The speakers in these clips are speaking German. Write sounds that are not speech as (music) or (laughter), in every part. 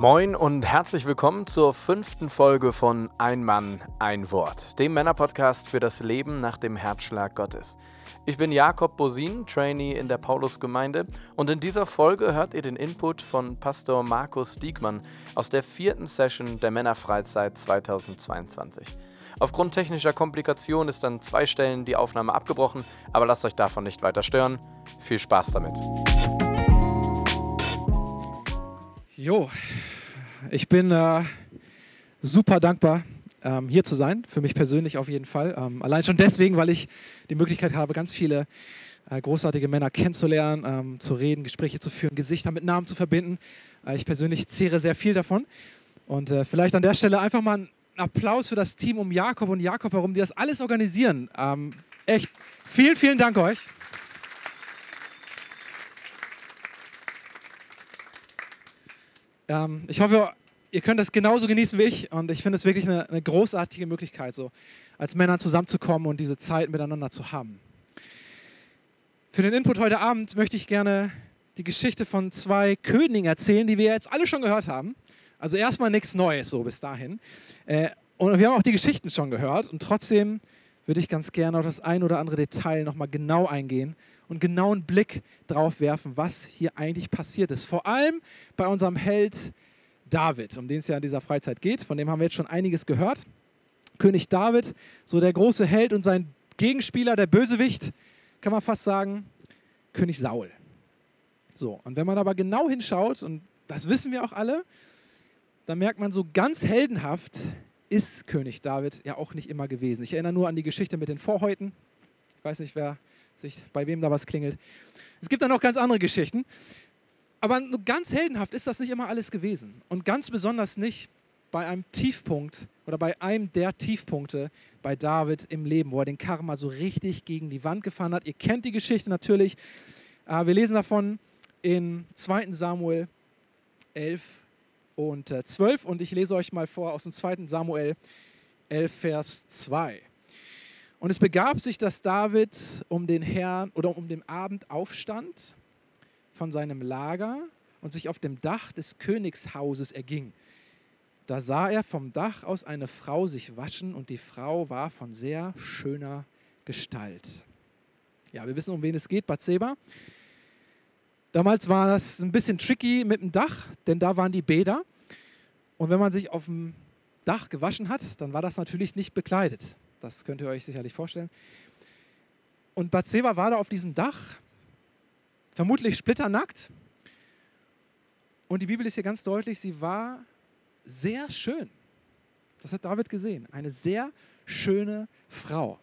Moin und herzlich willkommen zur fünften Folge von Ein Mann, ein Wort, dem Männerpodcast für das Leben nach dem Herzschlag Gottes. Ich bin Jakob Bosin, Trainee in der Paulusgemeinde und in dieser Folge hört ihr den Input von Pastor Markus Diekmann aus der vierten Session der Männerfreizeit 2022. Aufgrund technischer Komplikationen ist an zwei Stellen die Aufnahme abgebrochen, aber lasst euch davon nicht weiter stören. Viel Spaß damit. Jo, ich bin äh, super dankbar, ähm, hier zu sein, für mich persönlich auf jeden Fall. Ähm, allein schon deswegen, weil ich die Möglichkeit habe, ganz viele äh, großartige Männer kennenzulernen, ähm, zu reden, Gespräche zu führen, Gesichter mit Namen zu verbinden. Äh, ich persönlich zehre sehr viel davon. Und äh, vielleicht an der Stelle einfach mal ein Applaus für das Team um Jakob und Jakob herum, die das alles organisieren. Ähm, echt, vielen, vielen Dank euch. Ähm, ich hoffe, ihr könnt das genauso genießen wie ich und ich finde es wirklich eine, eine, großartige Möglichkeit, so als Männer zusammenzukommen und diese Zeit miteinander zu haben. Für den Input heute Abend möchte ich gerne die Geschichte von zwei Königen erzählen, die wir jetzt alle schon gehört haben. Also erstmal nichts Neues so bis dahin. Äh, und wir haben auch die Geschichten schon gehört und trotzdem würde ich ganz gerne auf das ein oder andere Detail nochmal genau eingehen und genau einen Blick drauf werfen, was hier eigentlich passiert ist. Vor allem bei unserem Held David, um den es ja in dieser Freizeit geht. Von dem haben wir jetzt schon einiges gehört. König David, so der große Held und sein Gegenspieler, der Bösewicht, kann man fast sagen, König Saul. So, und wenn man aber genau hinschaut, und das wissen wir auch alle, dann merkt man so ganz heldenhaft ist König David ja auch nicht immer gewesen. Ich erinnere nur an die Geschichte mit den Vorhäuten. Ich weiß nicht, wer sich, bei wem da was klingelt. Es gibt dann noch ganz andere Geschichten. Aber ganz heldenhaft ist das nicht immer alles gewesen. Und ganz besonders nicht bei einem Tiefpunkt oder bei einem der Tiefpunkte bei David im Leben, wo er den Karma so richtig gegen die Wand gefahren hat. Ihr kennt die Geschichte natürlich. Äh, wir lesen davon in 2. Samuel 11 und 12 äh, und ich lese euch mal vor aus dem 2. Samuel 11, Vers 2. Und es begab sich, dass David um den Herrn oder um den Abend aufstand von seinem Lager und sich auf dem Dach des Königshauses erging. Da sah er vom Dach aus eine Frau sich waschen und die Frau war von sehr schöner Gestalt. Ja, wir wissen, um wen es geht, Bathseba. Damals war das ein bisschen tricky mit dem Dach, denn da waren die Bäder. Und wenn man sich auf dem Dach gewaschen hat, dann war das natürlich nicht bekleidet. Das könnt ihr euch sicherlich vorstellen. Und Bathseba war da auf diesem Dach, vermutlich splitternackt. Und die Bibel ist hier ganz deutlich, sie war sehr schön. Das hat David gesehen. Eine sehr schöne Frau.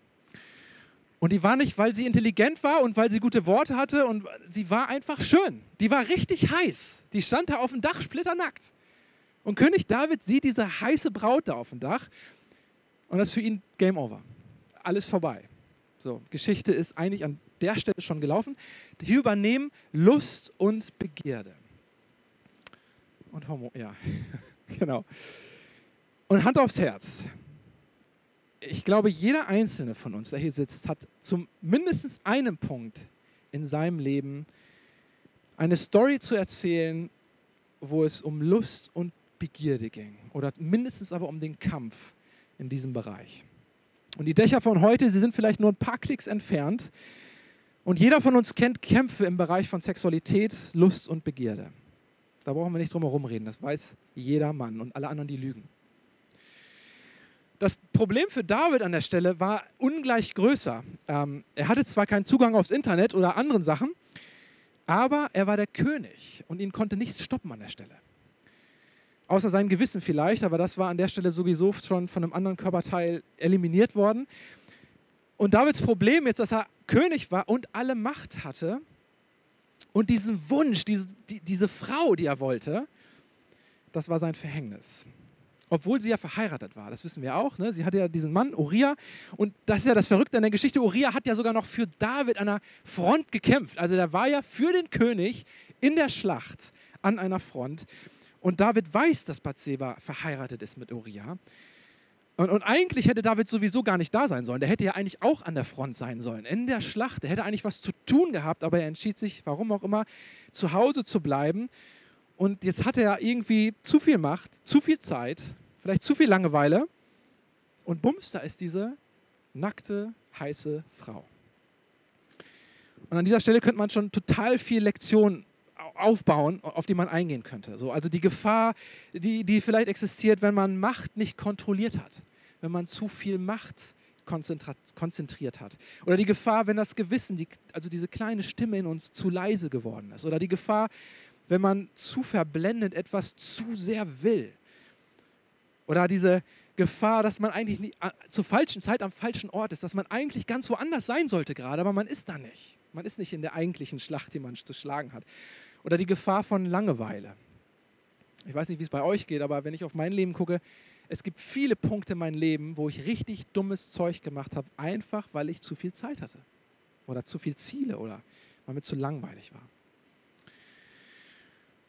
Und die war nicht, weil sie intelligent war und weil sie gute Worte hatte und sie war einfach schön. Die war richtig heiß. Die stand da auf dem Dach splitternackt. Und König David sieht diese heiße Braut da auf dem Dach und das ist für ihn Game Over. Alles vorbei. So, Geschichte ist eigentlich an der Stelle schon gelaufen. Hier übernehmen Lust und Begierde. Und Homo, ja, (laughs) genau. Und Hand aufs Herz. Ich glaube, jeder einzelne von uns, der hier sitzt, hat zum mindestens einem Punkt in seinem Leben eine Story zu erzählen, wo es um Lust und Begierde ging. Oder mindestens aber um den Kampf in diesem Bereich. Und die Dächer von heute, sie sind vielleicht nur ein paar Klicks entfernt. Und jeder von uns kennt Kämpfe im Bereich von Sexualität, Lust und Begierde. Da brauchen wir nicht drum herum reden, das weiß jeder Mann und alle anderen, die lügen. Das Problem für David an der Stelle war ungleich größer. Ähm, er hatte zwar keinen Zugang aufs Internet oder anderen Sachen, aber er war der König und ihn konnte nichts stoppen an der Stelle. Außer sein Gewissen vielleicht, aber das war an der Stelle sowieso schon von einem anderen Körperteil eliminiert worden. Und Davids Problem jetzt, dass er König war und alle Macht hatte und diesen Wunsch, diese, die, diese Frau, die er wollte, das war sein Verhängnis. Obwohl sie ja verheiratet war, das wissen wir auch. Ne? Sie hatte ja diesen Mann, Uriah. Und das ist ja das Verrückte an der Geschichte. Uriah hat ja sogar noch für David an der Front gekämpft. Also der war ja für den König in der Schlacht an einer Front. Und David weiß, dass Bathseba verheiratet ist mit Uriah. Und, und, eigentlich hätte David sowieso gar nicht da sein sollen. Der hätte ja eigentlich auch an der Front sein sollen, in der Schlacht. Der hätte eigentlich was zu tun gehabt, aber er entschied sich, warum auch immer, zu Hause zu bleiben Und jetzt hat er irgendwie zu viel Macht, zu viel Zeit, vielleicht zu viel Langeweile. Und bums, da ist diese nackte, heiße Frau. Und an dieser Stelle könnte man schon total viel Lektion aufbauen, auf die man eingehen könnte. So, also die Gefahr, die, die vielleicht existiert, wenn man Macht nicht kontrolliert hat, wenn man zu viel Macht konzentriert hat. Oder die Gefahr, wenn das Gewissen, die, also diese kleine Stimme in uns zu leise geworden ist. Oder die Gefahr, wenn man zu verblendet etwas zu sehr will. Oder diese Gefahr, dass man eigentlich nie, zur falschen Zeit am falschen Ort ist, dass man eigentlich ganz woanders sein sollte gerade, aber man ist da nicht. Man ist nicht in der eigentlichen Schlacht, die man zu schlagen hat. Oder die Gefahr von Langeweile. Ich weiß nicht, wie es bei euch geht, aber wenn ich auf mein Leben gucke, es gibt viele Punkte in meinem Leben, wo ich richtig dummes Zeug gemacht habe, einfach weil ich zu viel Zeit hatte. Oder zu viel Ziele oder weil mir zu langweilig war.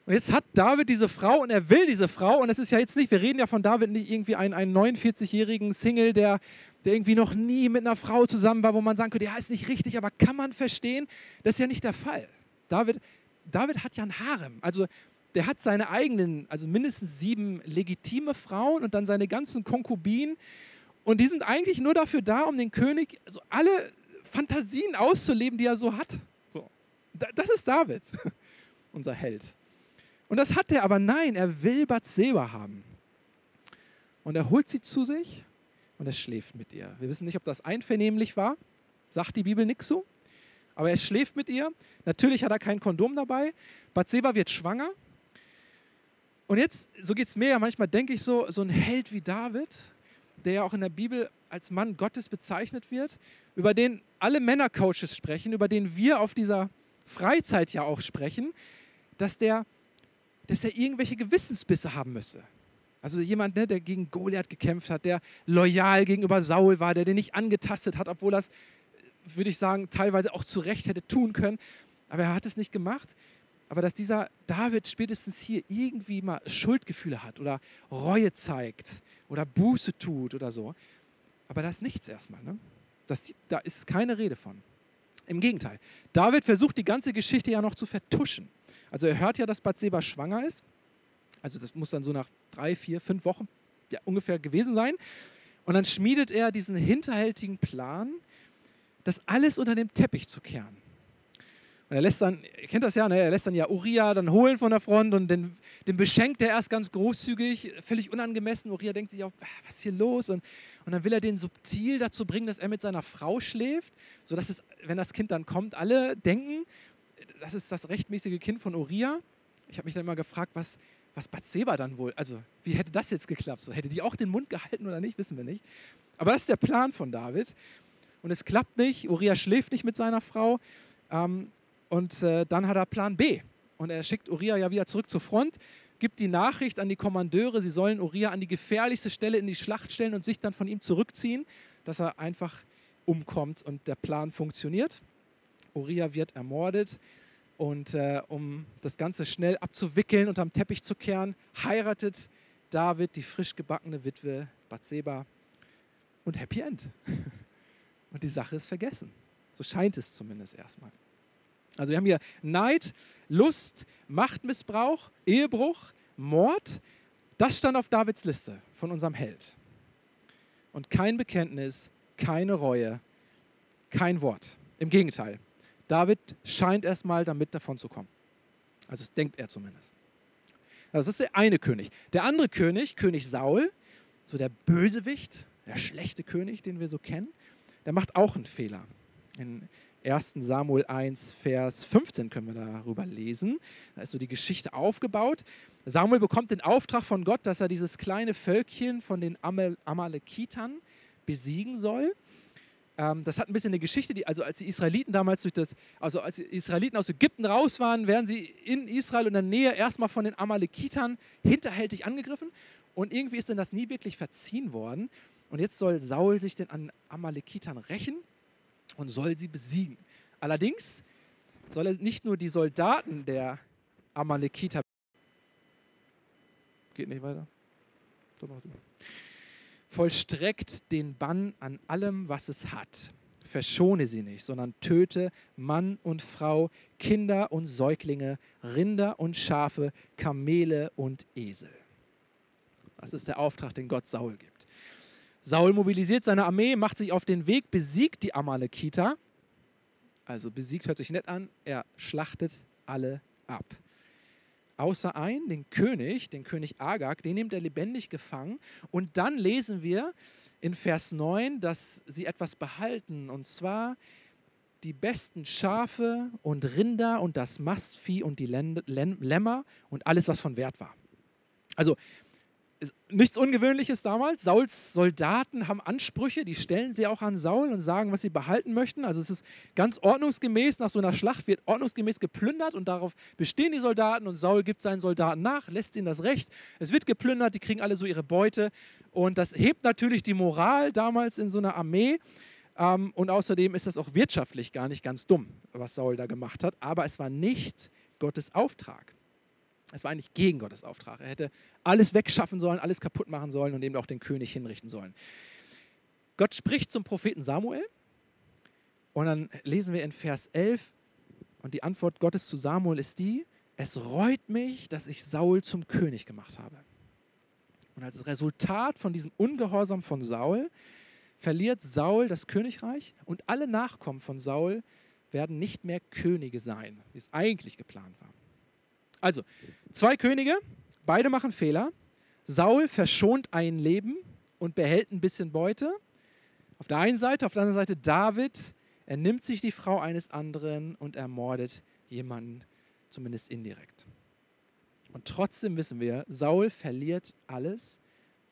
Und jetzt hat David diese Frau und er will diese Frau. Und es ist ja jetzt nicht, wir reden ja von David nicht irgendwie einen, einen 49-jährigen Single, der, der irgendwie noch nie mit einer Frau zusammen war, wo man sagen könnte, ja, ist nicht richtig, aber kann man verstehen? Das ist ja nicht der Fall. David, David hat ja ein Harem. Also der hat seine eigenen, also mindestens sieben legitime Frauen und dann seine ganzen Konkubinen. Und die sind eigentlich nur dafür da, um den König also alle Fantasien auszuleben, die er so hat. So. Das ist David, (laughs) unser Held. Und das hat er, aber nein, er will Bathseba haben. Und er holt sie zu sich und er schläft mit ihr. Wir wissen nicht, ob das einvernehmlich war, sagt die Bibel nichts so. Aber er schläft mit ihr. Natürlich hat er kein Kondom dabei. Bathseba wird schwanger. Und jetzt, so geht es mir ja manchmal, denke ich so, so ein Held wie David, der ja auch in der Bibel als Mann Gottes bezeichnet wird, über den alle Männercoaches sprechen, über den wir auf dieser Freizeit ja auch sprechen, dass der dass er irgendwelche Gewissensbisse haben müsse. Also jemand, ne, der gegen Goliath gekämpft hat, der loyal gegenüber Saul war, der den nicht angetastet hat, obwohl es, würde ich sagen, teilweise auch zu Recht hätte tun können. Aber er hat es nicht gemacht. Aber dass dieser David spätestens hier irgendwie mal Schuldgefühle hat oder Reue zeigt oder Buße tut oder so. Aber das ist nichts erstmal. Ne? Das, da ist keine Rede von. Im Gegenteil. David versucht die ganze Geschichte ja noch zu vertuschen. Also er hört ja, dass Bathseba schwanger ist. Also das muss dann so nach drei, vier, fünf Wochen ja, ungefähr gewesen sein. Und dann schmiedet er diesen hinterhältigen Plan, das alles unter dem Teppich zu kehren. Und er lässt dann, ihr kennt das ja, ne? er lässt dann ja Uriah dann holen von der Front und den, den beschenkt er erst ganz großzügig, völlig unangemessen. Uriah denkt sich auch, was ist hier los? Und, und dann will er den subtil dazu bringen, dass er mit seiner Frau schläft, sodass es, wenn das Kind dann kommt, alle denken, das ist das rechtmäßige Kind von Uriah. Ich habe mich dann immer gefragt, was, was Bathseba dann wohl, also wie hätte das jetzt geklappt? So, hätte die auch den Mund gehalten oder nicht, wissen wir nicht. Aber das ist der Plan von David. Und es klappt nicht, Uriah schläft nicht mit seiner Frau. Ähm, und äh, dann hat er Plan B. Und er schickt Uriah ja wieder zurück zur Front, gibt die Nachricht an die Kommandeure, sie sollen Uriah an die gefährlichste Stelle in die Schlacht stellen und sich dann von ihm zurückziehen, dass er einfach umkommt und der Plan funktioniert. Uriah wird ermordet. Und äh, um das Ganze schnell abzuwickeln, und am Teppich zu kehren, heiratet David die frisch gebackene Witwe Bathseba und Happy End. (laughs) Und die Sache ist vergessen. So scheint es zumindest erstmal. Also wir haben hier Neid, Lust, Machtmissbrauch, Ehebruch, Mord. Das stand auf Davids Liste von unserem Held. Und kein Bekenntnis, keine Reue, kein Wort. Im Gegenteil, David scheint erstmal damit davon zu kommen. Also das denkt er zumindest. Also das ist der eine König. Der andere König, König Saul, so der Bösewicht, der schlechte König, den wir so kennen, der macht auch einen Fehler. In 1 Samuel 1, Vers 15 können wir darüber lesen. Da ist so die Geschichte aufgebaut. Samuel bekommt den Auftrag von Gott, dass er dieses kleine Völkchen von den Amalekitern besiegen soll. Ähm, das hat ein bisschen eine Geschichte, die, also als die Israeliten damals durch das, also als die Israeliten aus Ägypten raus waren, werden sie in Israel und der Nähe erstmal von den Amalekitern hinterhältig angegriffen und irgendwie ist dann das nie wirklich verziehen worden. Und jetzt soll Saul sich den an Amalekitern rächen und soll sie besiegen. Allerdings soll er nicht nur die Soldaten der Amalekiter geht nicht weiter. Doch noch vollstreckt den Bann an allem, was es hat. verschone sie nicht, sondern töte Mann und Frau, Kinder und Säuglinge, Rinder und Schafe, Kamele und Esel. Das ist der Auftrag, den Gott Saul gibt. Saul mobilisiert seine Armee, macht sich auf den Weg, besiegt die Amalekiter. Also besiegt hört sich nett an, er schlachtet alle ab. Außer einen, den König, den König Agag, den nimmt er lebendig gefangen. Und dann lesen wir in Vers 9, dass sie etwas behalten. Und zwar die besten Schafe und Rinder und das Mastvieh und die Lämmer und alles, was von Wert war. Also nichts Ungewöhnliches damals. Sauls Soldaten haben Ansprüche, die stellen sie auch an Saul und sagen, was sie behalten möchten. Also es ist ganz ordnungsgemäß, nach so einer Schlacht wird ordnungsgemäß geplündert und darauf bestehen die Soldaten und Saul gibt seinen Soldaten nach, lässt ihnen das Recht. Es wird geplündert, die kriegen alle so ihre Beute und das hebt natürlich die Moral damals in so einer Armee. Ähm, und außerdem ist das auch wirtschaftlich gar nicht ganz dumm, was Saul da gemacht hat, aber es war nicht Gottes Auftrag. Es war eigentlich gegen Gottes Auftrag. Er hätte alles wegschaffen sollen, alles kaputt machen sollen und eben auch den König hinrichten sollen. Gott spricht zum Propheten Samuel und dann lesen wir in Vers 11 und die Antwort Gottes zu Samuel ist die, es reut mich, dass ich Saul zum König gemacht habe. Und als Resultat von diesem Ungehorsam von Saul verliert Saul das Königreich und alle Nachkommen von Saul werden nicht mehr Könige sein, wie es eigentlich geplant war. Also, zwei Könige, beide machen Fehler. Saul verschont ein Leben und behält ein bisschen Beute. Auf der einen Seite, auf der anderen Seite David, er nimmt sich die Frau eines anderen und ermordet jemanden, zumindest indirekt. Und trotzdem wissen wir, Saul verliert alles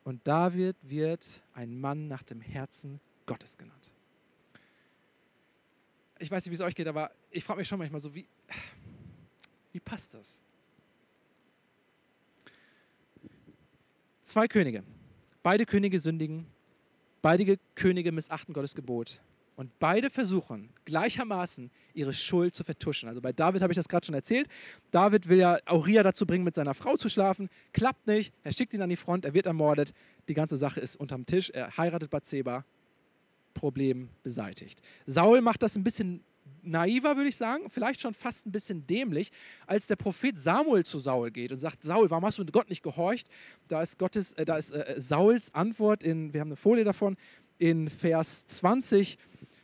und David wird ein Mann nach dem Herzen Gottes genannt. Ich weiß nicht, wie es euch geht, aber ich frage mich schon manchmal so, wie, wie passt das? Zwei Könige. Beide Könige sündigen. Beide Könige missachten Gottes Gebot. Und beide versuchen gleichermaßen ihre Schuld zu vertuschen. Also bei David habe ich das gerade schon erzählt. David will ja Uriah dazu bringen, mit seiner Frau zu schlafen. Klappt nicht. Er schickt ihn an die Front. Er wird ermordet. Die ganze Sache ist unterm Tisch. Er heiratet Bathseba. Problem beseitigt. Saul macht das ein bisschen naiver, würde ich sagen, vielleicht schon fast ein bisschen dämlich, als der Prophet Samuel zu Saul geht und sagt, Saul, warum hast du Gott nicht gehorcht? Da ist, Gottes, äh, da ist äh, Sauls Antwort, in, wir haben eine Folie davon, in Vers 20,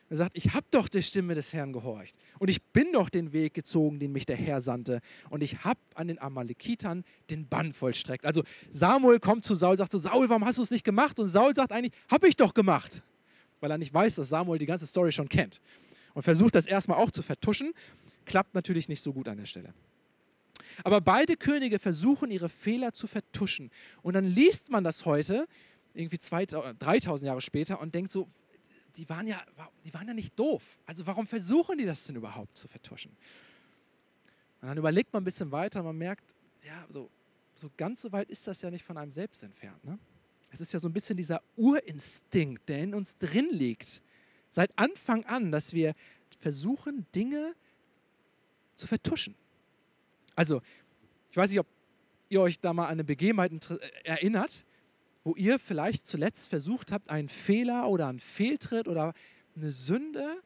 er sagt, ich habe doch der Stimme des Herrn gehorcht und ich bin doch den Weg gezogen, den mich der Herr sandte und ich habe an den Amalekitern den Bann vollstreckt. Also Samuel kommt zu Saul, sagt so, Saul, warum hast du es nicht gemacht? Und Saul sagt eigentlich, habe ich doch gemacht, weil er nicht weiß, dass Samuel die ganze Story schon kennt und versucht das erstmal auch zu vertuschen. Klappt natürlich nicht so gut an der Stelle. Aber beide Könige versuchen ihre Fehler zu vertuschen. Und dann liest man das heute, irgendwie 2000, 3000 Jahre später, und denkt so, die waren, ja, die waren ja nicht doof. Also warum versuchen die das denn überhaupt zu vertuschen? Und dann überlegt man ein bisschen weiter und man merkt, ja, so, so ganz so weit ist das ja nicht von einem selbst entfernt. Ne? Es ist ja so ein bisschen dieser Urinstinkt, der in uns drin liegt, seit Anfang an, dass wir versuchen, Dinge zu vertuschen. Also, ich weiß nicht, ob ihr euch da mal an eine Begebenheit erinnert, wo ihr vielleicht zuletzt versucht habt, einen Fehler oder einen Fehltritt oder eine Sünde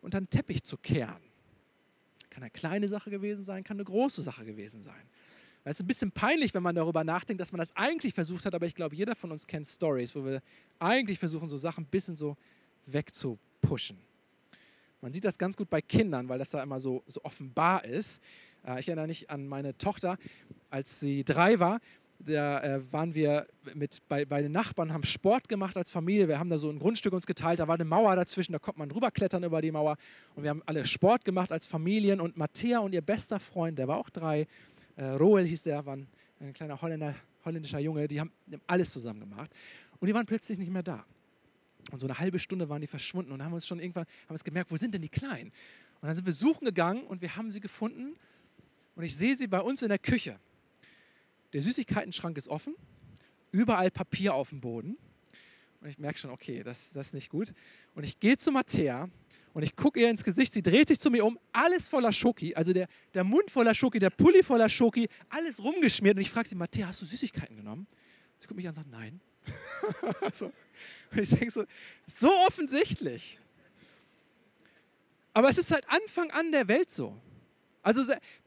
unter den Teppich zu kehren. Kann eine kleine Sache gewesen sein, kann eine große Sache gewesen sein. Es ist ein bisschen peinlich, wenn man darüber nachdenkt, dass man das eigentlich versucht hat, aber ich glaube, jeder von uns kennt Stories, wo wir eigentlich versuchen, so Sachen ein bisschen so wegzupushen. Man sieht das ganz gut bei Kindern, weil das da immer so, so offenbar ist. Äh, ich erinnere mich an meine Tochter, als sie drei war. Da äh, waren wir mit, bei, bei den Nachbarn, haben Sport gemacht als Familie. Wir haben da so ein Grundstück uns geteilt, da war eine Mauer dazwischen, da konnte man rüberklettern über die Mauer. Und wir haben alle Sport gemacht als Familien. Und Matthäa und ihr bester Freund, der war auch drei, äh, Roel hieß der, war ein, ein kleiner Holländer, holländischer Junge, die haben alles zusammen gemacht. Und die waren plötzlich nicht mehr da. Und so eine halbe Stunde waren die verschwunden und haben uns schon irgendwann haben uns gemerkt, wo sind denn die Kleinen? Und dann sind wir suchen gegangen und wir haben sie gefunden. Und ich sehe sie bei uns in der Küche. Der Süßigkeitenschrank ist offen, überall Papier auf dem Boden. Und ich merke schon, okay, das, das ist nicht gut. Und ich gehe zu Mattea und ich gucke ihr ins Gesicht. Sie dreht sich zu mir um, alles voller Schoki, also der, der Mund voller Schoki, der Pulli voller Schoki, alles rumgeschmiert. Und ich frage sie, Mattea, hast du Süßigkeiten genommen? Sie guckt mich an und sagt, nein. (laughs) so. Und ich denke so, so offensichtlich. Aber es ist seit Anfang an der Welt so. Also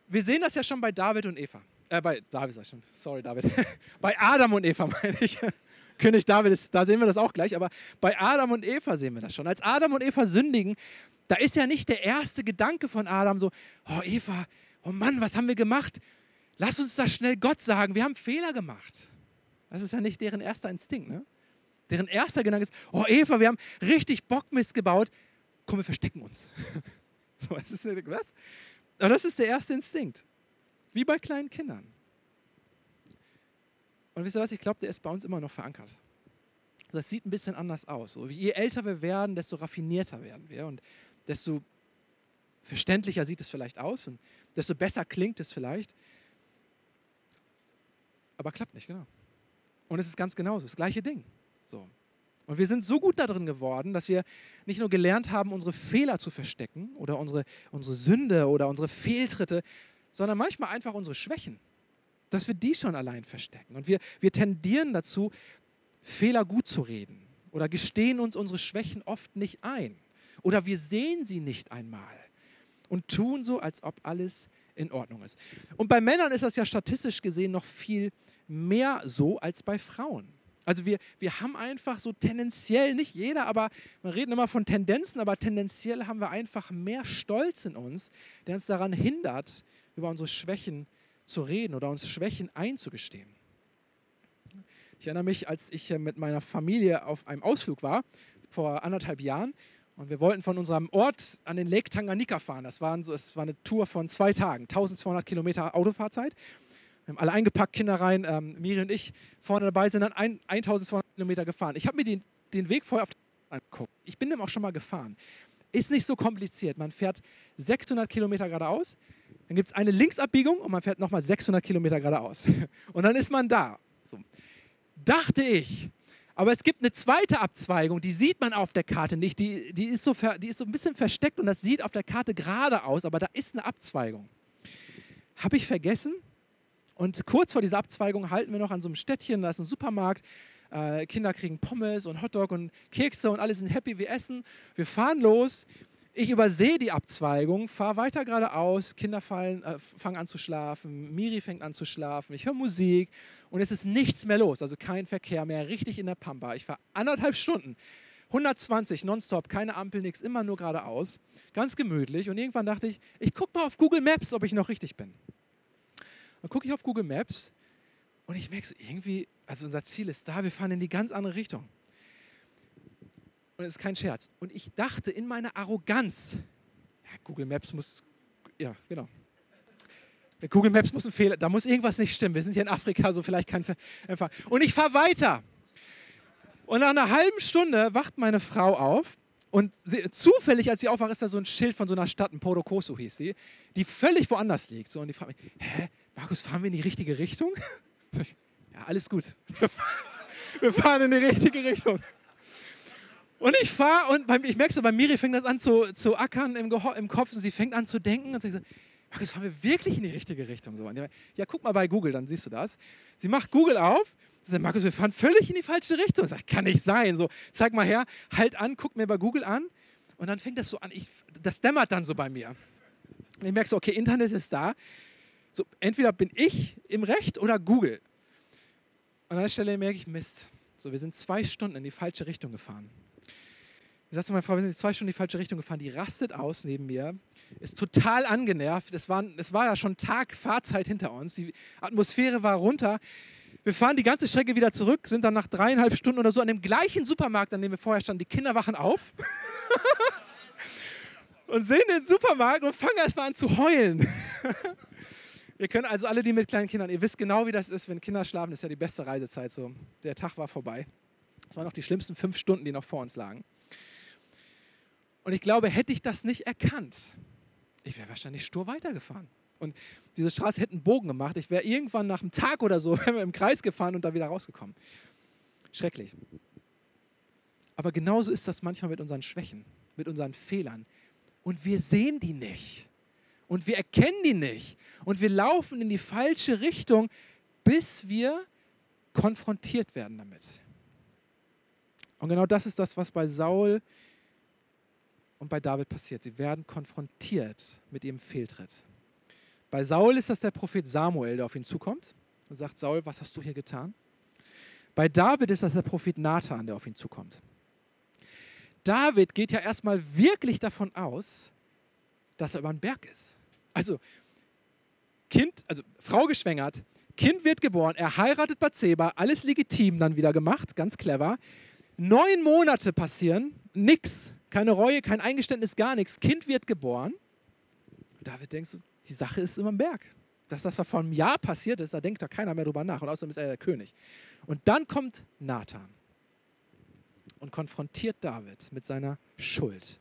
wir sehen das ja schon bei David und Eva. Äh, bei David sag schon, sorry David. (laughs) bei Adam und Eva (laughs) meine ich. König David ist, da sehen wir das auch gleich, aber bei Adam und Eva sehen wir das schon. Als Adam und Eva sündigen, da ist ja nicht der erste Gedanke von Adam so, oh Eva, oh Mann, was haben wir gemacht? Lass uns das schnell Gott sagen, wir haben Fehler gemacht. Das ist ja nicht deren erster Instinkt, ne? Deren erster Gedanke ist, oh Eva, wir haben richtig Bockmist gebaut, komm, wir verstecken uns. (laughs) so, was ist, was? Aber das ist der erste Instinkt. Wie bei kleinen Kindern. Und wisst ihr was, ich glaube, der ist bei uns immer noch verankert. Das sieht ein bisschen anders aus. So, je älter wir werden, desto raffinierter werden wir und desto verständlicher sieht es vielleicht aus und desto besser klingt es vielleicht. Aber klappt nicht, genau. Und es ist ganz genauso, das gleiche Ding. So. Und wir sind so gut darin geworden, dass wir nicht nur gelernt haben, unsere Fehler zu verstecken oder unsere, unsere Sünde oder unsere Fehltritte, sondern manchmal einfach unsere Schwächen, dass wir die schon allein verstecken. Und wir, wir tendieren dazu, Fehler gut zu reden oder gestehen uns unsere Schwächen oft nicht ein oder wir sehen sie nicht einmal und tun so, als ob alles in Ordnung ist. Und bei Männern ist das ja statistisch gesehen noch viel mehr so als bei Frauen. Also wir, wir haben einfach so tendenziell, nicht jeder, aber man redet immer von Tendenzen, aber tendenziell haben wir einfach mehr Stolz in uns, der uns daran hindert, über unsere Schwächen zu reden oder uns Schwächen einzugestehen. Ich erinnere mich, als ich mit meiner Familie auf einem Ausflug war, vor anderthalb Jahren, und wir wollten von unserem Ort an den Lake Tanganyika fahren. Das, waren so, das war eine Tour von zwei Tagen, 1200 Kilometer Autofahrzeit. Wir haben alle eingepackt, Kinder rein. Ähm, Miri und ich vorne dabei sind dann ein, 1200 Kilometer gefahren. Ich habe mir den, den Weg vorher auf angeguckt. Ich bin dem auch schon mal gefahren. Ist nicht so kompliziert. Man fährt 600 Kilometer geradeaus, dann gibt es eine Linksabbiegung und man fährt nochmal 600 Kilometer geradeaus. (laughs) Und dann ist man da. So. Dachte ich. Aber es gibt eine zweite Abzweigung, die sieht man auf der Karte nicht. Die, die, ist so die ist so ein bisschen versteckt und das sieht auf der Karte gerade aus, aber da ist eine Abzweigung. Habe ich vergessen, und kurz vor dieser Abzweigung halten wir noch an so einem Städtchen, da ist ein Supermarkt. Äh, Kinder kriegen Pommes und Hotdog und Kekse und alle sind happy, wir essen. Wir fahren los. Ich übersehe die Abzweigung, fahre weiter geradeaus, Kinder fallen, äh, fangen an zu schlafen, Miri fängt an zu schlafen, ich höre Musik und es ist nichts mehr los, also kein Verkehr mehr, richtig in der Pampa. Ich fahre anderthalb Stunden, 120 nonstop, keine Ampel, nichts, immer nur geradeaus, ganz gemütlich und irgendwann dachte ich, ich gucke mal auf Google Maps, ob ich noch richtig bin. Dann gucke ich auf Google Maps und ich merke so irgendwie, also unser Ziel ist da, wir fahren in die ganz andere Richtung. Und es ist kein Scherz. Und ich dachte in meiner Arroganz, ja, Google Maps muss, ja, genau. Google Maps muss ein Fehler, da muss irgendwas nicht stimmen. Wir sind hier in Afrika, so vielleicht kein Empfang. Und ich fahre weiter. Und nach einer halben Stunde wacht meine Frau auf und sie, zufällig, als sie aufwacht, ist da so ein Schild von so einer Stadt, ein Podokoso hieß sie, die völlig woanders liegt. So, und die fragt mich, hä, Markus, fahren wir in die richtige Richtung? (laughs) Ja, alles gut. Wir fahren in die richtige Richtung. Und ich fahre und beim, ich merke so, bei Miri fängt das an zu, zu ackern im, im Kopf und sie fängt an zu denken und sagt, Markus, fahren wir wirklich in die richtige Richtung? So, ja, guck mal bei Google, dann siehst du das. Sie macht Google auf, sie sagt, Markus, wir fahren völlig in die falsche Richtung. Ich sage, kann nicht sein. So, zeig mal her, halt an, guck mir bei Google an. Und dann fängt das so an, ich, das dämmert dann so bei mir. Und ich merke so, okay, Internet ist da. So, entweder bin ich im Recht oder Google. Und an der Stelle merke ich, Mist. So, wir sind zwei Stunden in die falsche Richtung gefahren. Ich sagte zu meiner Frau, wir sind zwei Stunden in die falsche Richtung gefahren. Die rastet aus neben mir, ist total angenervt. Es war, es war ja schon Tag Fahrzeit hinter uns. Die Atmosphäre war runter. Wir fahren die ganze Strecke wieder zurück, sind dann nach dreieinhalb Stunden oder so an dem gleichen Supermarkt, an dem wir vorher standen. Die Kinder wachen auf (laughs) und sehen den Supermarkt und fangen erstmal an zu heulen. (laughs) Wir können also alle, die mit kleinen Kindern, ihr wisst genau, wie das ist, wenn Kinder schlafen, ist ja die beste Reisezeit. So, der Tag war vorbei. Es waren noch die schlimmsten fünf Stunden, die noch vor uns lagen. Und ich glaube, hätte ich das nicht erkannt, ich wäre wahrscheinlich stur weitergefahren. Und diese Straße hätte einen Bogen gemacht. Ich wäre irgendwann nach einem Tag oder so (laughs) im Kreis gefahren und da wieder rausgekommen. Schrecklich. Aber genauso ist das manchmal mit unseren Schwächen, mit unseren Fehlern. Und wir sehen die nicht und wir erkennen die nicht und wir laufen in die falsche Richtung, bis wir konfrontiert werden damit. Und genau das ist das, was bei Saul und bei David passiert. Sie werden konfrontiert mit ihrem Fehltritt. Bei Saul ist das der Prophet Samuel, der auf ihn zukommt und sagt, Saul, was hast du hier getan? Bei David ist das der Prophet Nathan, der auf ihn zukommt. David geht ja erstmal wirklich davon aus, dass er über einen Berg ist. Also Kind, also Frau geschwängert, Kind wird geboren, er heiratet Bathseba, alles legitim dann wieder gemacht, ganz clever. Neun Monate passieren, nix, keine Reue, kein Eingeständnis, gar nichts. Kind wird geboren. David denkt so, die Sache ist immer am Berg. Dass das vor einem Jahr passiert ist, da denkt da keiner mehr drüber nach. Und außerdem ist er der König. Und dann kommt Nathan und konfrontiert David mit seiner Schuld.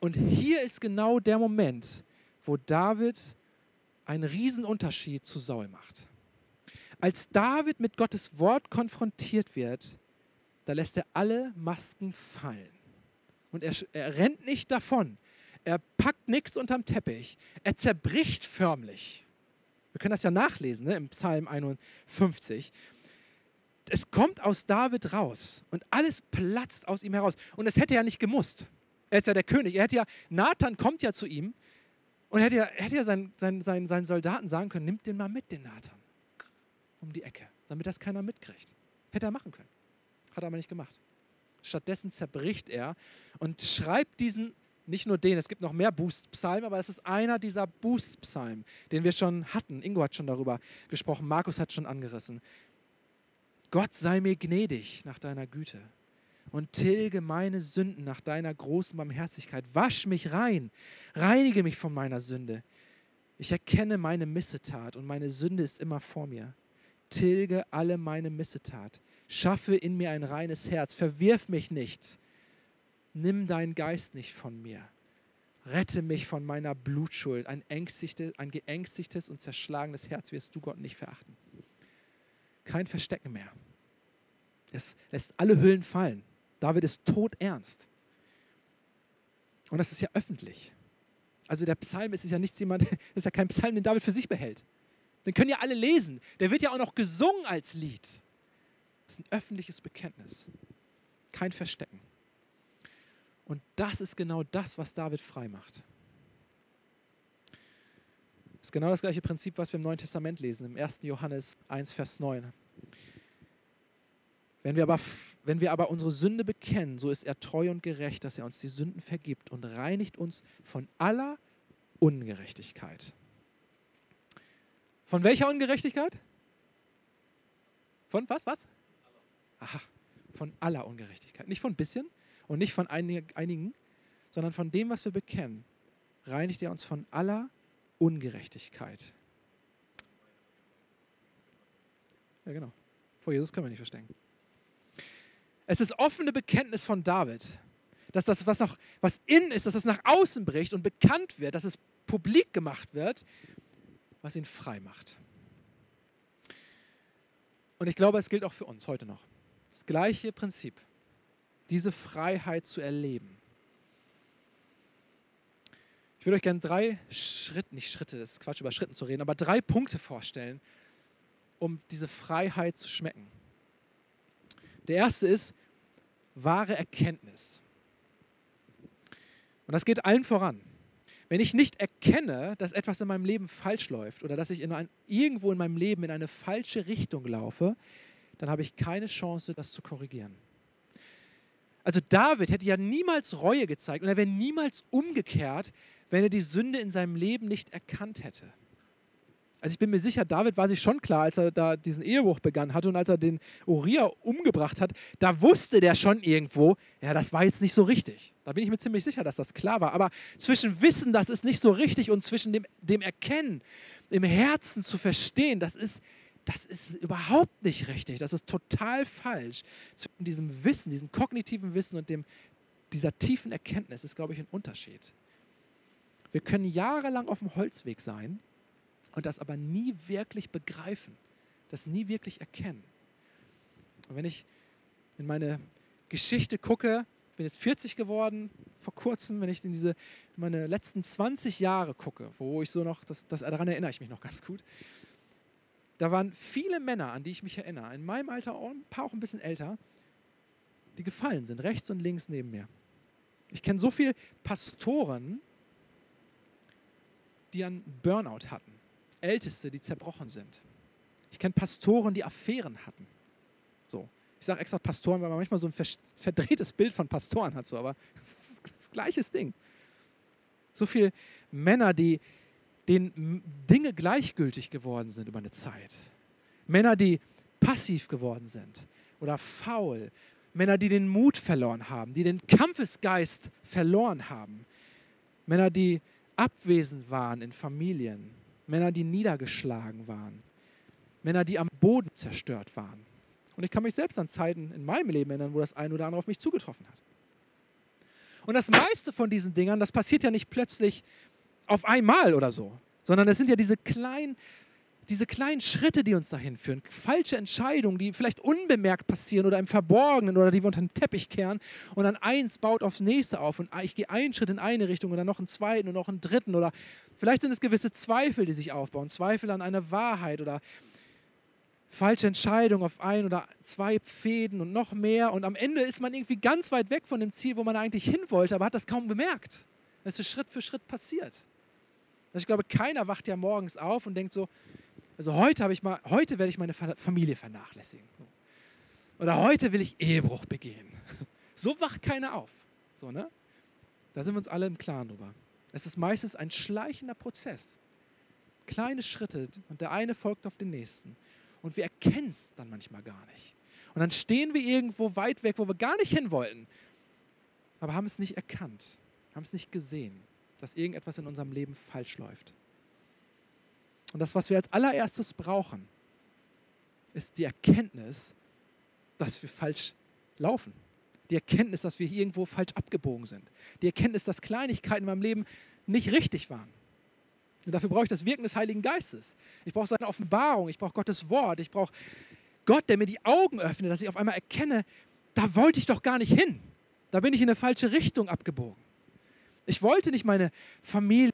Und hier ist genau der Moment, wo David einen Riesenunterschied zu Saul macht. Als David mit Gottes Wort konfrontiert wird, da lässt er alle Masken fallen. Und er, er rennt nicht davon. Er packt nichts unterm Teppich. Er zerbricht förmlich. Wir können das ja nachlesen ne, im Psalm 51. Es kommt aus David raus und alles platzt aus ihm heraus. Und es hätte ja nicht gemusst. Er ist ja der König. Er hätte ja, Nathan kommt ja zu ihm und er hätte ja, hätte ja seinen, seinen, seinen, seinen Soldaten sagen können, nimmt den mal mit, den Nathan, um die Ecke, damit das keiner mitkriegt. Hätte er machen können. Hat er aber nicht gemacht. Stattdessen zerbricht er und schreibt diesen, nicht nur den, es gibt noch mehr Boost-Psalmen, aber es ist einer dieser Boost-Psalmen, den wir schon hatten. Ingo hat schon darüber gesprochen, Markus hat schon angerissen. Gott sei mir gnädig nach deiner Güte und tilge meine Sünden nach deiner großen Barmherzigkeit. Wasch mich rein, reinige mich von meiner Sünde. Ich erkenne meine Missetat und meine Sünde ist immer vor mir. Tilge alle meine Missetat. Schaffe in mir ein reines Herz. Verwirf mich nicht. Nimm deinen Geist nicht von mir. Rette mich von meiner Blutschuld. Ein, ein geängstigtes und zerschlagenes Herz wirst du Gott nicht verachten. Kein Verstecken mehr. Es lässt alle Hüllen fallen. David ist todernst. Und das ist ja öffentlich. Also der Psalm ist ja nicht jemand, (laughs) ist ja kein Psalm, den David für sich behält. Den können ja alle lesen. Der wird ja auch noch gesungen als Lied. Das ist ein öffentliches Bekenntnis. Kein Verstecken. Und das ist genau das, was David frei macht. Das ist genau das gleiche Prinzip, was wir im Neuen Testament lesen, im 1. Johannes 1, Vers 9. Wenn wir, aber, wenn wir aber unsere Sünde bekennen, so ist er treu und gerecht, dass er uns die Sünden vergibt und reinigt uns von aller Ungerechtigkeit. Von welcher Ungerechtigkeit? Von was, was? Aha, von aller Ungerechtigkeit. Nicht von bisschen und nicht von einigen, sondern von dem, was wir bekennen, reinigt er uns von aller Ungerechtigkeit. Ja, genau. Vor Jesus können wir nicht verstecken. Es ist offene Bekenntnis von David, dass das, was, noch, was in ist, dass das nach außen bricht und bekannt wird, dass es publik gemacht wird, was ihn frei macht. Und ich glaube, es gilt auch für uns heute noch. Das gleiche Prinzip, diese Freiheit zu erleben. Ich würde euch gerne drei Schritte, nicht Schritte, das ist Quatsch, über Schritten zu reden, aber drei Punkte vorstellen, um diese Freiheit zu schmecken. Der erste ist wahre Erkenntnis. Und das geht allen voran. Wenn ich nicht erkenne, dass etwas in meinem Leben falsch läuft oder dass ich in ein, irgendwo in meinem Leben in eine falsche Richtung laufe, dann habe ich keine Chance, das zu korrigieren. Also David hätte ja niemals Reue gezeigt und er wäre niemals umgekehrt, wenn er die Sünde in seinem Leben nicht erkannt hätte. Also ich bin mir sicher, David war sich schon klar, als er da diesen Ehebruch begann hatte und als er den Uriah umgebracht hat, da wusste der schon irgendwo, ja, das war jetzt nicht so richtig. Da bin ich mir ziemlich sicher, dass das klar war. Aber zwischen Wissen, das ist nicht so richtig und zwischen dem, dem Erkennen, im Herzen zu verstehen, das ist, das ist überhaupt nicht richtig. Das ist total falsch. Zwischen diesem Wissen, diesem kognitiven Wissen und dem, dieser tiefen Erkenntnis ist, glaube ich, ein Unterschied. Wir können jahrelang auf dem Holzweg sein und das aber nie wirklich begreifen, das nie wirklich erkennen. Und wenn ich in meine Geschichte gucke, ich bin jetzt 40 geworden vor kurzem, wenn ich in diese in meine letzten 20 Jahre gucke, wo ich so noch, das, das, daran erinnere ich mich noch ganz gut, da waren viele Männer, an die ich mich erinnere, in meinem Alter, ein paar auch ein bisschen älter, die gefallen sind, rechts und links neben mir. Ich kenne so viele Pastoren, die einen Burnout hatten. Älteste, die zerbrochen sind. Ich kenne Pastoren, die Affären hatten. So. Ich sage extra Pastoren, weil man manchmal so ein verdrehtes Bild von Pastoren hat, so, aber (laughs) das ist das gleiche Ding. So viele Männer, die denen Dinge gleichgültig geworden sind über eine Zeit. Männer, die passiv geworden sind oder faul. Männer, die den Mut verloren haben, die den Kampfesgeist verloren haben. Männer, die abwesend waren in Familien. Männer, die niedergeschlagen waren. Männer, die am Boden zerstört waren. Und ich kann mich selbst an Zeiten in meinem Leben erinnern, wo das ein oder andere auf mich zugetroffen hat. Und das meiste von diesen Dingern, das passiert ja nicht plötzlich auf einmal oder so, sondern es sind ja diese kleinen, diese kleinen Schritte, die uns dahin führen. Falsche Entscheidungen, die vielleicht unbemerkt passieren oder im Verborgenen oder die wir unter den Teppich kehren. Und dann eins baut aufs nächste auf. Und ich gehe einen Schritt in eine Richtung und dann noch einen zweiten und noch einen dritten. Oder vielleicht sind es gewisse Zweifel, die sich aufbauen. Zweifel an eine Wahrheit oder falsche Entscheidung auf ein oder zwei Fäden und noch mehr. Und am Ende ist man irgendwie ganz weit weg von dem Ziel, wo man eigentlich hin wollte, aber hat das kaum bemerkt. Es ist Schritt für Schritt passiert. Also ich glaube, keiner wacht ja morgens auf und denkt so, also heute ich mal, heute werde ich meine Familie vernachlässigen. Oder heute will ich Ehebruch begehen. (laughs) So wacht keiner auf. So, ne? Da sind wir uns alle im Klaren drüber. Es ist meistens ein schleichender Prozess. Kleine Schritte und der eine folgt auf den nächsten und wir erkennen es dann manchmal gar nicht. Und dann stehen wir irgendwo weit weg, wo wir gar nicht hin wollten, aber haben es nicht erkannt, haben es nicht gesehen, dass irgendetwas in unserem Leben falsch läuft. Und das, was wir als allererstes brauchen, ist die Erkenntnis, dass wir falsch laufen. Die Erkenntnis, dass wir irgendwo falsch abgebogen sind. Die Erkenntnis, dass Kleinigkeiten in meinem Leben nicht richtig waren. Und dafür brauche ich das Wirken des Heiligen Geistes. Ich brauche seine Offenbarung, ich brauche Gottes Wort, ich brauche Gott, der mir die Augen öffnet, dass ich auf einmal erkenne, da wollte ich doch gar nicht hin. Da bin ich in eine falsche Richtung abgebogen. Ich wollte nicht meine Familie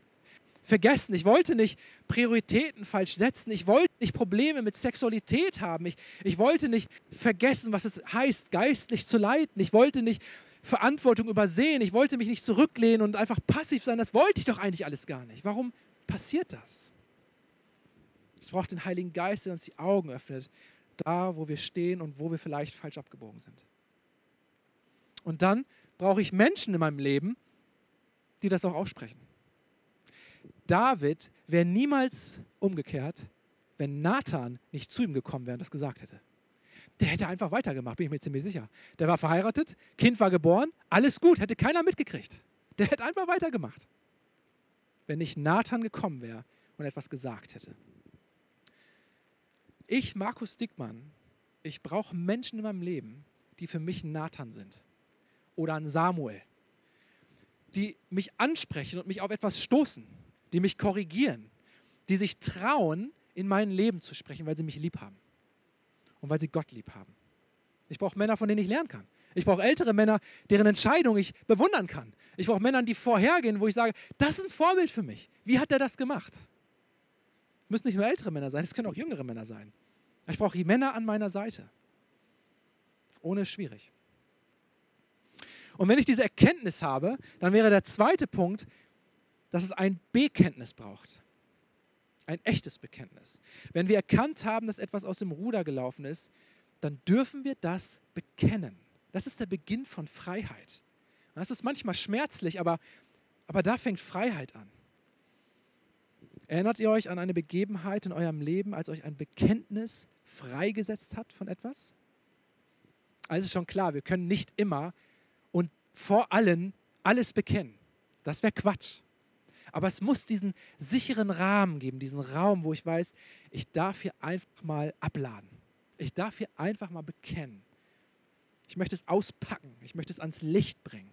vergessen. Ich wollte nicht Prioritäten falsch setzen. Ich wollte nicht Probleme mit Sexualität haben. Ich, ich wollte nicht vergessen, was es heißt, geistlich zu leiten. Ich wollte nicht Verantwortung übersehen. Ich wollte mich nicht zurücklehnen und einfach passiv sein. Das wollte ich doch eigentlich alles gar nicht. Warum passiert das? Es braucht den Heiligen Geist, der uns die Augen öffnet, da, wo wir stehen und wo wir vielleicht falsch abgebogen sind. Und dann brauche ich Menschen in meinem Leben, die das auch aussprechen. David wäre niemals umgekehrt, wenn Nathan nicht zu ihm gekommen wäre und das gesagt hätte. Der hätte einfach weitergemacht, bin ich mir ziemlich sicher. Der war verheiratet, Kind war geboren, alles gut, hätte keiner mitgekriegt. Der hätte einfach weitergemacht wenn nicht Nathan gekommen wäre und etwas gesagt hätte. Ich, Markus Dickmann, ich brauche Menschen in meinem Leben, die für mich Nathan sind oder ein Samuel, die mich ansprechen und mich auf etwas stoßen, die mich korrigieren, die sich trauen, in mein Leben zu sprechen, weil sie mich lieb haben und weil sie Gott lieb haben. Ich brauche Männer, von denen ich lernen kann. Ich brauche ältere Männer, deren Entscheidung ich bewundern kann. Ich brauche Männer, die vorhergehen, wo ich sage, das ist ein Vorbild für mich. Wie hat er das gemacht? Es müssen nicht nur ältere Männer sein, es können auch jüngere Männer sein. Ich brauche die Männer an meiner Seite. Ohne ist schwierig. Und wenn ich diese Erkenntnis habe, dann wäre der zweite Punkt, dass es ein Bekenntnis braucht. Ein echtes Bekenntnis. Wenn wir erkannt haben, dass etwas aus dem Ruder gelaufen ist, dann dürfen wir das bekennen. Das ist der Beginn von Freiheit. Das ist manchmal schmerzlich, aber, aber da fängt Freiheit an. Erinnert ihr euch an eine Begebenheit in eurem Leben, als euch ein Bekenntnis freigesetzt hat von etwas? Also ist schon klar, wir können nicht immer vor allem alles bekennen. Das wäre Quatsch. Aber es muss diesen sicheren Rahmen geben, diesen Raum, wo ich weiß, ich darf hier einfach mal abladen. Ich darf hier einfach mal bekennen. Ich möchte es auspacken. Ich möchte es ans Licht bringen.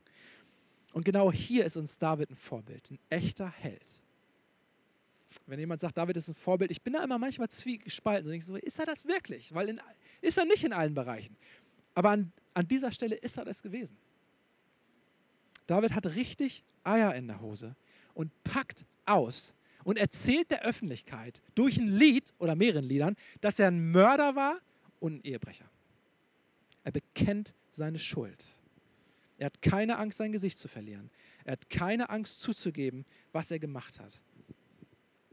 Und genau hier ist uns David ein Vorbild, ein echter Held. Wenn jemand sagt, David ist ein Vorbild, ich bin da immer manchmal zwiegespalten. So, so, ist er das wirklich? Weil in, ist er nicht in allen Bereichen. Aber an, an dieser Stelle ist er das gewesen. David hat richtig Eier in der Hose und packt aus und erzählt der Öffentlichkeit durch ein Lied oder mehreren Liedern, dass er ein Mörder war und ein Ehebrecher. Er bekennt seine Schuld. Er hat keine Angst, sein Gesicht zu verlieren. Er hat keine Angst zuzugeben, was er gemacht hat.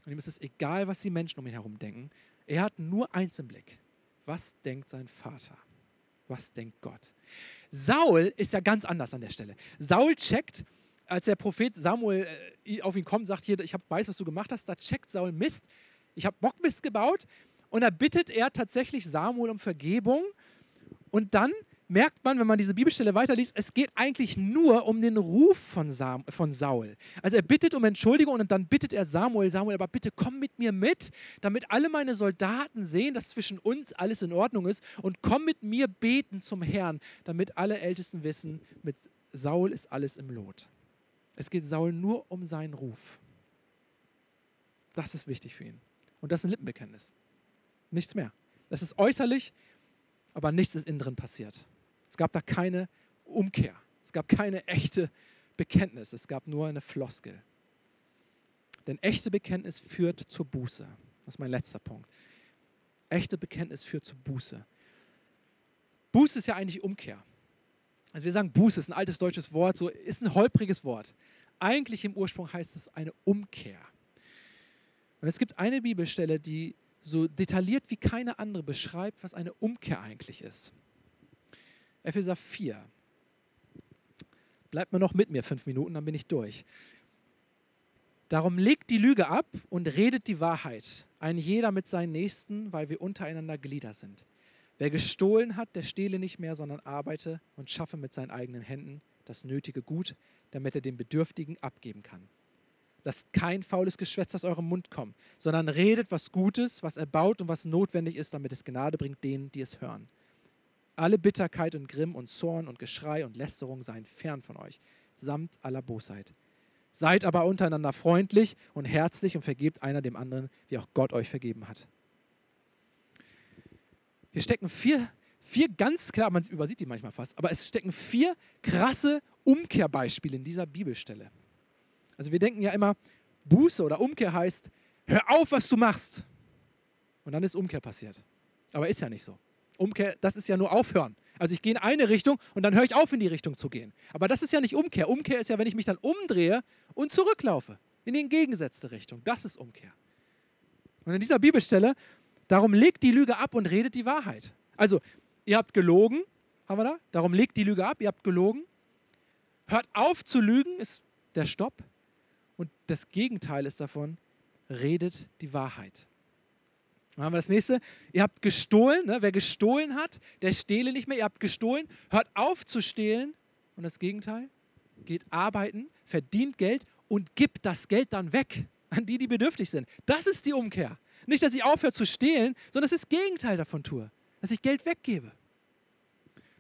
Und ihm ist es egal, was die Menschen um ihn herum denken. Er hat nur eins im Blick. Was denkt sein Vater? Was denkt Gott? Saul ist ja ganz anders an der Stelle. Saul checkt, als der Prophet Samuel äh, auf ihn kommt, sagt hier, ich hab, weiß, was du gemacht hast, da checkt Saul Mist. Ich habe Bockmist gebaut und da bittet er tatsächlich Samuel um Vergebung und dann merkt man, wenn man diese Bibelstelle weiterliest, es geht eigentlich nur um den Ruf von, Sam, von Saul. Also er bittet um Entschuldigung und dann bittet er Samuel, Samuel, aber bitte komm mit mir mit, damit alle meine Soldaten sehen, dass zwischen uns alles in Ordnung ist und komm mit mir beten zum Herrn, damit alle Ältesten wissen, mit Saul ist alles im Lot. Es geht Saul nur um seinen Ruf. Das ist wichtig für ihn. Und das ist ein Lippenbekenntnis. Nichts mehr. Das ist äußerlich, aber nichts ist innen drin passiert. Es gab da keine Umkehr. Es gab keine echte Bekenntnis. Es gab nur eine Floskel. Denn echte Bekenntnis führt zur Buße. Das ist mein letzter Punkt. Echte Bekenntnis führt zur Buße. Buße ist ja eigentlich Umkehr. Also wir sagen Buße ist ein altes deutsches Wort, so ist ein holpriges Wort. Eigentlich im Ursprung heißt es eine Umkehr. Und es gibt eine Bibelstelle, die so detailliert wie keine andere beschreibt, was eine Umkehr eigentlich ist. Epheser 4. Bleibt mal noch mit mir fünf Minuten, dann bin ich durch. Darum legt die Lüge ab und redet die Wahrheit, ein jeder mit seinen Nächsten, weil wir untereinander Glieder sind. Wer gestohlen hat, der stehle nicht mehr, sondern arbeite und schaffe mit seinen eigenen Händen das nötige Gut, damit er dem Bedürftigen abgeben kann. Lasst kein faules Geschwätz aus eurem Mund kommen, sondern redet was Gutes, was erbaut und was notwendig ist, damit es Gnade bringt denen, die es hören. Alle Bitterkeit und Grimm und Zorn und Geschrei und Lästerung seien fern von euch, samt aller Bosheit. Seid aber untereinander freundlich und herzlich und vergebt einer dem anderen, wie auch Gott euch vergeben hat. Hier stecken vier, vier ganz klar, man übersieht die manchmal fast, aber es stecken vier krasse Umkehrbeispiele in dieser Bibelstelle. Also wir denken ja immer, Buße oder Umkehr heißt, hör auf, was du machst. Und dann ist Umkehr passiert. Aber ist ja nicht so. Umkehr, das ist ja nur aufhören. Also ich gehe in eine Richtung und dann höre ich auf, in die Richtung zu gehen. Aber das ist ja nicht Umkehr. Umkehr ist ja, wenn ich mich dann umdrehe und zurücklaufe. In die entgegengesetzte Richtung. Das ist Umkehr. Und in dieser Bibelstelle, darum legt die Lüge ab und redet die Wahrheit. Also, ihr habt gelogen, haben wir da? Darum legt die Lüge ab, ihr habt gelogen. Hört auf zu lügen, ist der Stopp. Und das Gegenteil ist davon, redet die Wahrheit. Dann haben wir das nächste. Ihr habt gestohlen. Ne? Wer gestohlen hat, der stehle nicht mehr. Ihr habt gestohlen. Hört auf zu stehlen. Und das Gegenteil. Geht arbeiten, verdient Geld und gibt das Geld dann weg an die, die bedürftig sind. Das ist die Umkehr. Nicht, dass ich aufhöre zu stehlen, sondern dass ich das Gegenteil davon tue. Dass ich Geld weggebe.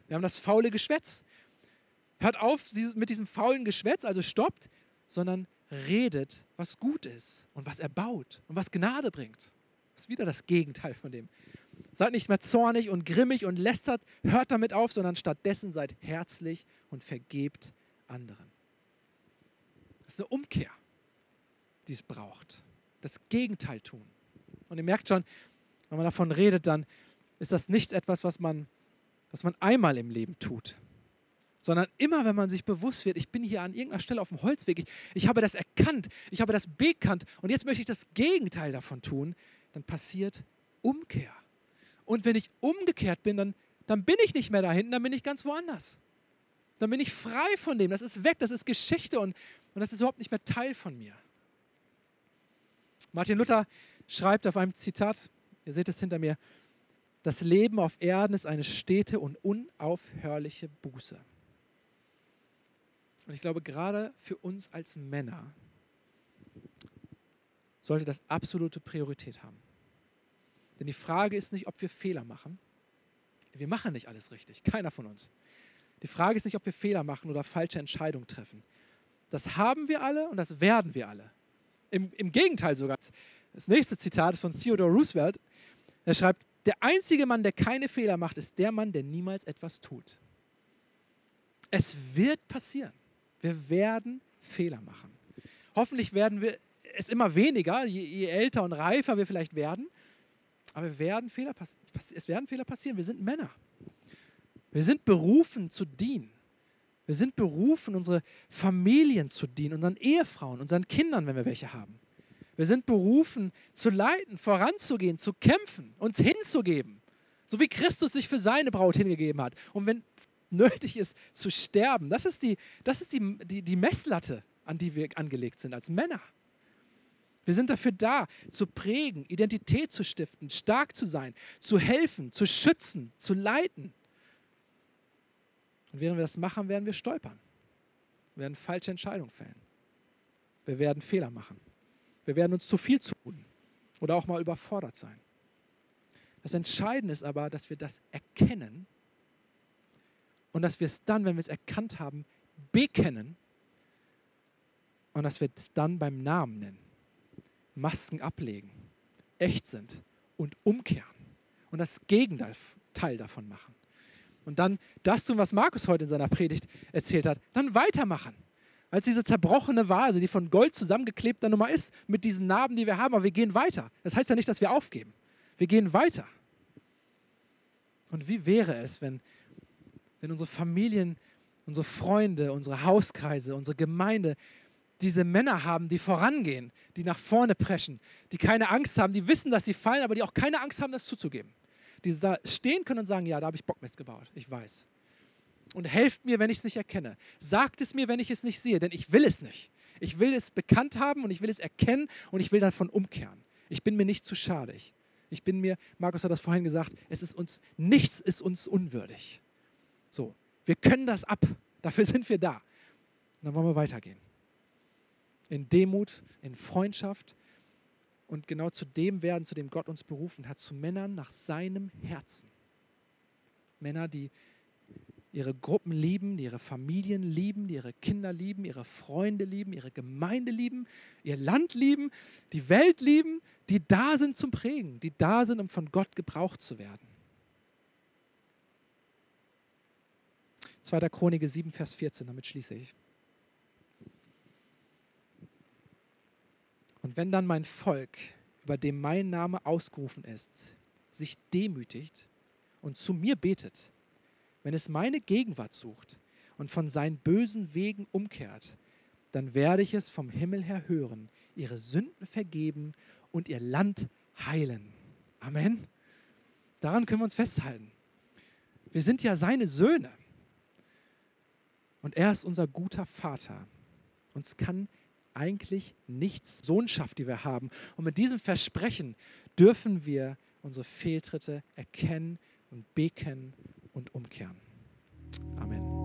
Wir haben das faule Geschwätz. Hört auf mit diesem faulen Geschwätz, also stoppt, sondern redet, was gut ist und was erbaut und was Gnade bringt. Ist wieder das Gegenteil von dem. Seid nicht mehr zornig und grimmig und lästert, hört damit auf, sondern stattdessen seid herzlich und vergebt anderen. Das ist eine Umkehr, die es braucht. Das Gegenteil tun. Und ihr merkt schon, wenn man davon redet, dann ist das nicht etwas, was man, was man einmal im Leben tut, sondern immer, wenn man sich bewusst wird, ich bin hier an irgendeiner Stelle auf dem Holzweg, ich, ich habe das erkannt, ich habe das bekannt und jetzt möchte ich das Gegenteil davon tun, dann passiert Umkehr. Und wenn ich umgekehrt bin, dann, dann bin ich nicht mehr da hinten, dann bin ich ganz woanders. Dann bin ich frei von dem, das ist weg, das ist Geschichte und, und das ist überhaupt nicht mehr Teil von mir. Martin Luther schreibt auf einem Zitat, ihr seht es hinter mir, das Leben auf Erden ist eine stete und unaufhörliche Buße. Und ich glaube, gerade für uns als Männer sollte das absolute Priorität haben. Denn die Frage ist nicht, ob wir Fehler machen. Wir machen nicht alles richtig, keiner von uns. Die Frage ist nicht, ob wir Fehler machen oder falsche Entscheidungen treffen. Das haben wir alle und das werden wir alle. Im, Im, Gegenteil sogar. Das nächste Zitat ist von Theodore Roosevelt. Er schreibt, der einzige Mann, der keine Fehler macht, ist der Mann, der niemals etwas tut. Es wird passieren. Wir werden Fehler machen. Hoffentlich werden wir es immer weniger, je, je älter und reifer wir vielleicht werden. Aber werden Fehler, es werden Fehler passieren. Wir sind Männer. Wir sind berufen zu dienen. Wir sind berufen, unsere Familien zu dienen, unseren Ehefrauen, unseren Kindern, wenn wir welche haben. Wir sind berufen, zu leiten, voranzugehen, zu kämpfen, uns hinzugeben. So wie Christus sich für seine Braut hingegeben hat. Und wenn nötig ist, zu sterben. Das ist die, das ist die, die, die Messlatte, an die wir angelegt sind als Männer. Wir sind dafür da, zu prägen, Identität zu stiften, stark zu sein, zu helfen, zu schützen, zu leiten. Und während wir das machen, werden wir stolpern. Wir werden falsche Entscheidungen fällen. Wir werden Fehler machen. Wir werden uns zu viel tun oder auch mal überfordert sein. Das Entscheidende ist aber, dass wir das erkennen und dass wir es dann, wenn wir es erkannt haben, bekennen und dass wir es dann beim Namen nennen. Masken ablegen, echt sind und umkehren und das Gegenteil davon machen. Und dann das tun, was Markus heute in seiner Predigt erzählt hat, dann weitermachen. Als diese zerbrochene Vase, die von Gold zusammengeklebt dann Nummer ist, mit diesen Narben, die wir haben, aber wir gehen weiter. Das heißt ja nicht, dass wir aufgeben. Wir gehen weiter. Und wie wäre es, wenn, wenn unsere Familien, unsere Freunde, unsere Hauskreise, unsere Gemeinde diese Männer haben, die vorangehen, die nach vorne preschen, die keine Angst haben, die wissen, dass sie fallen, aber die auch keine Angst haben, das zuzugeben die da stehen können und sagen, ja, da habe ich Bockmist gebaut, ich weiß. Und helft mir, wenn ich es nicht erkenne. Sagt es mir, wenn ich es nicht sehe, denn ich will es nicht. Ich will es bekannt haben und ich will es erkennen und ich will davon umkehren. Ich bin mir nicht zu schade. Ich bin mir, Markus hat das vorhin gesagt, es ist uns, nichts ist uns unwürdig. So, wir können das ab. Dafür (laughs) sind wir da. Und dann wollen wir weitergehen. In Demut, in Freundschaft, und genau zu dem werden, zu dem Gott uns berufen hat, zu Männern nach seinem Herzen. Männer, die ihre Gruppen lieben, die ihre Familien lieben, die ihre Kinder lieben, ihre Freunde lieben, ihre Gemeinde lieben, ihr Land lieben, die Welt lieben, die da sind zum Prägen, die da sind, um von Gott gebraucht zu werden. 2. Chronik 7, Vers 14, damit schließe ich. Und wenn dann mein Volk, über dem mein Name ausgerufen ist, sich demütigt und zu mir betet, wenn es meine Gegenwart sucht und von seinen bösen Wegen umkehrt, dann werde ich es vom Himmel her hören, ihre Sünden vergeben und ihr Land heilen. Amen. Daran können wir uns festhalten. Wir sind ja seine Söhne. Und er ist unser guter Vater. Uns kann eigentlich nichts Sohnschaft, die wir haben. Und mit diesem Versprechen dürfen wir unsere Fehltritte erkennen und bekennen und umkehren. Amen.